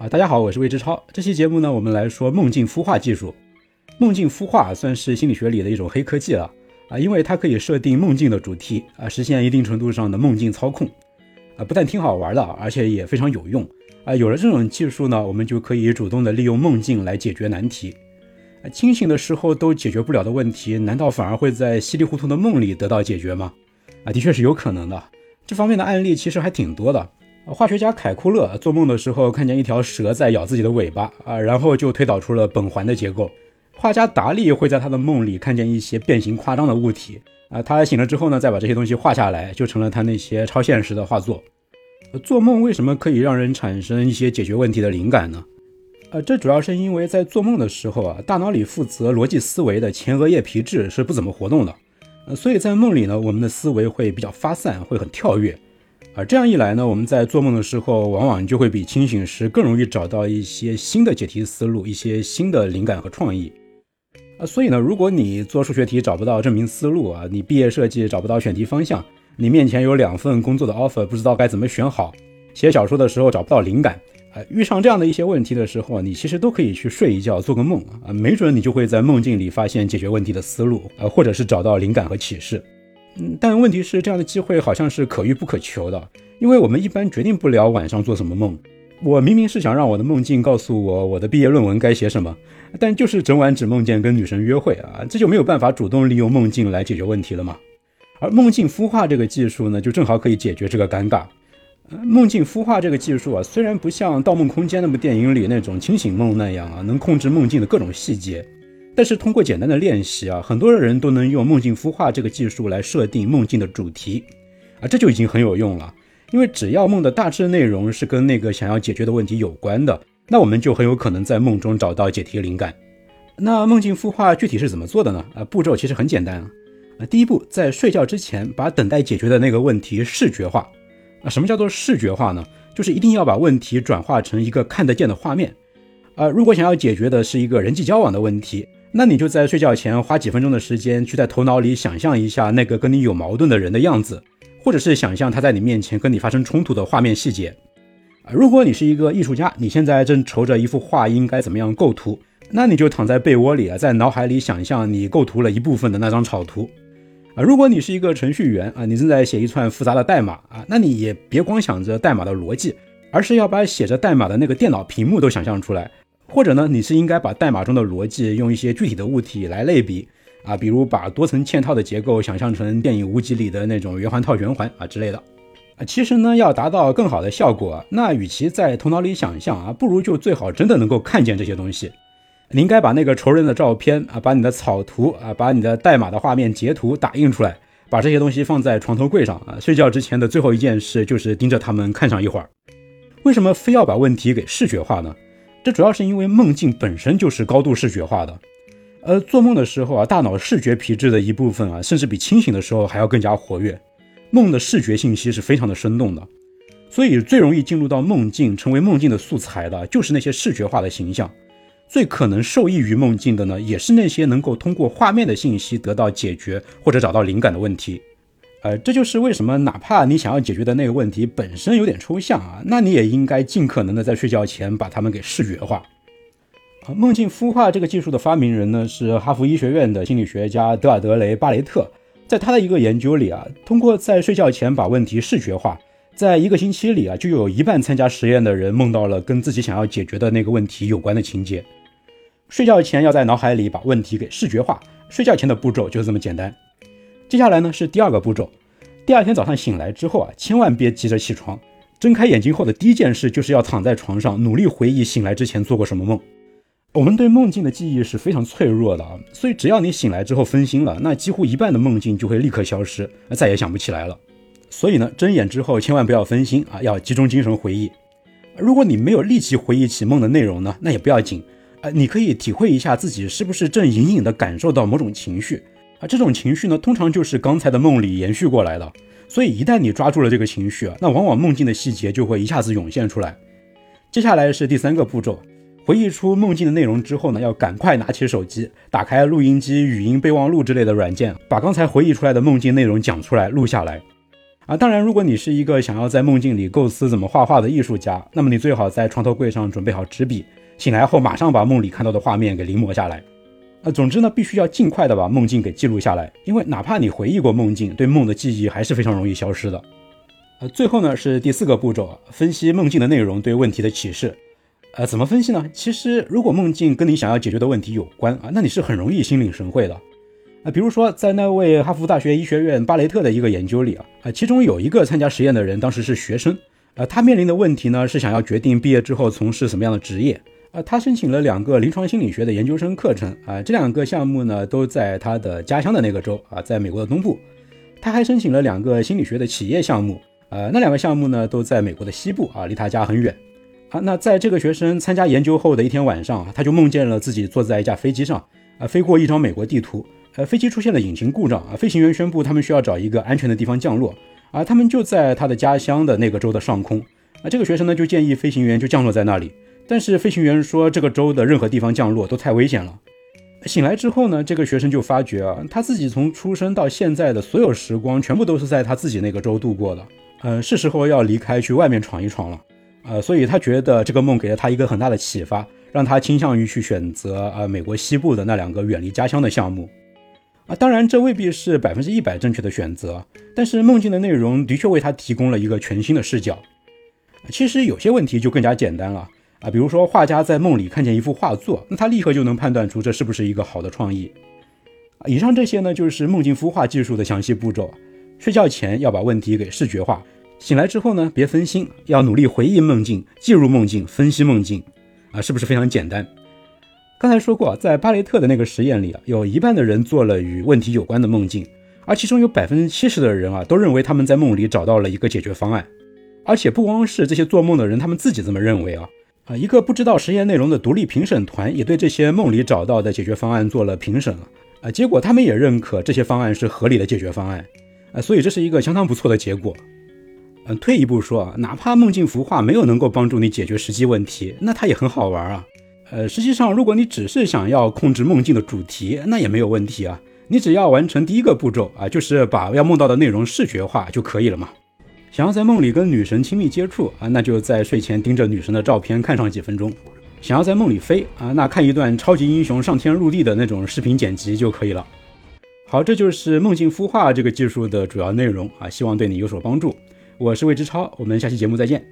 啊，大家好，我是魏之超。这期节目呢，我们来说梦境孵化技术。梦境孵化算是心理学里的一种黑科技了啊，因为它可以设定梦境的主题啊，实现一定程度上的梦境操控啊，不但挺好玩的，而且也非常有用啊。有了这种技术呢，我们就可以主动的利用梦境来解决难题啊。清醒的时候都解决不了的问题，难道反而会在稀里糊涂的梦里得到解决吗？啊，的确是有可能的。这方面的案例其实还挺多的。化学家凯库勒做梦的时候看见一条蛇在咬自己的尾巴啊，然后就推导出了苯环的结构。画家达利会在他的梦里看见一些变形夸张的物体啊，他醒了之后呢，再把这些东西画下来，就成了他那些超现实的画作。做梦为什么可以让人产生一些解决问题的灵感呢？呃，这主要是因为在做梦的时候啊，大脑里负责逻辑思维的前额叶皮质是不怎么活动的，呃，所以在梦里呢，我们的思维会比较发散，会很跳跃。啊，这样一来呢，我们在做梦的时候，往往就会比清醒时更容易找到一些新的解题思路，一些新的灵感和创意。啊，所以呢，如果你做数学题找不到证明思路啊，你毕业设计找不到选题方向，你面前有两份工作的 offer，不知道该怎么选好，写小说的时候找不到灵感，啊，遇上这样的一些问题的时候，你其实都可以去睡一觉，做个梦啊，没准你就会在梦境里发现解决问题的思路，啊，或者是找到灵感和启示。但问题是，这样的机会好像是可遇不可求的，因为我们一般决定不了晚上做什么梦。我明明是想让我的梦境告诉我我的毕业论文该写什么，但就是整晚只梦见跟女神约会啊，这就没有办法主动利用梦境来解决问题了嘛。而梦境孵化这个技术呢，就正好可以解决这个尴尬。梦境孵化这个技术啊，虽然不像《盗梦空间》那部电影里那种清醒梦那样啊，能控制梦境的各种细节。但是通过简单的练习啊，很多人都能用梦境孵化这个技术来设定梦境的主题，啊，这就已经很有用了。因为只要梦的大致内容是跟那个想要解决的问题有关的，那我们就很有可能在梦中找到解题灵感。那梦境孵化具体是怎么做的呢？啊，步骤其实很简单啊。第一步，在睡觉之前把等待解决的那个问题视觉化。啊，什么叫做视觉化呢？就是一定要把问题转化成一个看得见的画面。啊，如果想要解决的是一个人际交往的问题。那你就在睡觉前花几分钟的时间，去在头脑里想象一下那个跟你有矛盾的人的样子，或者是想象他在你面前跟你发生冲突的画面细节。啊，如果你是一个艺术家，你现在正愁着一幅画应该怎么样构图，那你就躺在被窝里啊，在脑海里想象你构图了一部分的那张草图。啊，如果你是一个程序员啊，你正在写一串复杂的代码啊，那你也别光想着代码的逻辑，而是要把写着代码的那个电脑屏幕都想象出来。或者呢，你是应该把代码中的逻辑用一些具体的物体来类比啊，比如把多层嵌套的结构想象成电影《无极》里的那种圆环套圆环啊之类的啊。其实呢，要达到更好的效果，那与其在头脑里想象啊，不如就最好真的能够看见这些东西。你应该把那个仇人的照片啊，把你的草图啊，把你的代码的画面截图打印出来，把这些东西放在床头柜上啊。睡觉之前的最后一件事就是盯着他们看上一会儿。为什么非要把问题给视觉化呢？这主要是因为梦境本身就是高度视觉化的，呃，做梦的时候啊，大脑视觉皮质的一部分啊，甚至比清醒的时候还要更加活跃。梦的视觉信息是非常的生动的，所以最容易进入到梦境，成为梦境的素材的，就是那些视觉化的形象。最可能受益于梦境的呢，也是那些能够通过画面的信息得到解决或者找到灵感的问题。呃，这就是为什么，哪怕你想要解决的那个问题本身有点抽象啊，那你也应该尽可能的在睡觉前把它们给视觉化。啊，梦境孵化这个技术的发明人呢，是哈佛医学院的心理学家德尔德雷·巴雷特。在他的一个研究里啊，通过在睡觉前把问题视觉化，在一个星期里啊，就有一半参加实验的人梦到了跟自己想要解决的那个问题有关的情节。睡觉前要在脑海里把问题给视觉化，睡觉前的步骤就是这么简单。接下来呢是第二个步骤，第二天早上醒来之后啊，千万别急着起床，睁开眼睛后的第一件事就是要躺在床上努力回忆醒来之前做过什么梦。我们对梦境的记忆是非常脆弱的啊，所以只要你醒来之后分心了，那几乎一半的梦境就会立刻消失，再也想不起来了。所以呢，睁眼之后千万不要分心啊，要集中精神回忆。如果你没有立即回忆起梦的内容呢，那也不要紧啊，你可以体会一下自己是不是正隐隐的感受到某种情绪。啊，这种情绪呢，通常就是刚才的梦里延续过来的，所以一旦你抓住了这个情绪，那往往梦境的细节就会一下子涌现出来。接下来是第三个步骤，回忆出梦境的内容之后呢，要赶快拿起手机，打开录音机、语音备忘录之类的软件，把刚才回忆出来的梦境内容讲出来，录下来。啊。当然，如果你是一个想要在梦境里构思怎么画画的艺术家，那么你最好在床头柜上准备好纸笔，醒来后马上把梦里看到的画面给临摹下来。啊，总之呢，必须要尽快的把梦境给记录下来，因为哪怕你回忆过梦境，对梦的记忆还是非常容易消失的。呃，最后呢是第四个步骤，分析梦境的内容对问题的启示。呃，怎么分析呢？其实如果梦境跟你想要解决的问题有关啊，那你是很容易心领神会的。啊，比如说在那位哈佛大学医学院巴雷特的一个研究里啊，啊，其中有一个参加实验的人当时是学生，呃，他面临的问题呢是想要决定毕业之后从事什么样的职业。啊，他申请了两个临床心理学的研究生课程啊，这两个项目呢都在他的家乡的那个州啊，在美国的东部。他还申请了两个心理学的企业项目，呃，那两个项目呢都在美国的西部啊，离他家很远。啊，那在这个学生参加研究后的一天晚上啊，他就梦见了自己坐在一架飞机上啊，飞过一张美国地图，呃，飞机出现了引擎故障啊，飞行员宣布他们需要找一个安全的地方降落啊，他们就在他的家乡的那个州的上空啊，这个学生呢就建议飞行员就降落在那里。但是飞行员说，这个州的任何地方降落都太危险了。醒来之后呢，这个学生就发觉啊，他自己从出生到现在的所有时光，全部都是在他自己那个州度过的。呃，是时候要离开，去外面闯一闯了。呃，所以他觉得这个梦给了他一个很大的启发，让他倾向于去选择呃美国西部的那两个远离家乡的项目。啊，当然这未必是百分之一百正确的选择，但是梦境的内容的确为他提供了一个全新的视角。其实有些问题就更加简单了。啊，比如说画家在梦里看见一幅画作，那他立刻就能判断出这是不是一个好的创意。啊以上这些呢，就是梦境孵化技术的详细步骤。睡觉前要把问题给视觉化，醒来之后呢，别分心，要努力回忆梦境、进入梦境、分析梦境。啊，是不是非常简单？刚才说过，在巴雷特的那个实验里啊，有一半的人做了与问题有关的梦境，而其中有百分之七十的人啊，都认为他们在梦里找到了一个解决方案。而且不光是这些做梦的人，他们自己这么认为啊。啊，一个不知道实验内容的独立评审团也对这些梦里找到的解决方案做了评审啊，结果他们也认可这些方案是合理的解决方案啊，所以这是一个相当不错的结果。嗯，退一步说，哪怕梦境孵化没有能够帮助你解决实际问题，那它也很好玩啊。呃，实际上如果你只是想要控制梦境的主题，那也没有问题啊，你只要完成第一个步骤啊，就是把要梦到的内容视觉化就可以了嘛。想要在梦里跟女神亲密接触啊，那就在睡前盯着女神的照片看上几分钟。想要在梦里飞啊，那看一段超级英雄上天入地的那种视频剪辑就可以了。好，这就是梦境孵化这个技术的主要内容啊，希望对你有所帮助。我是魏之超，我们下期节目再见。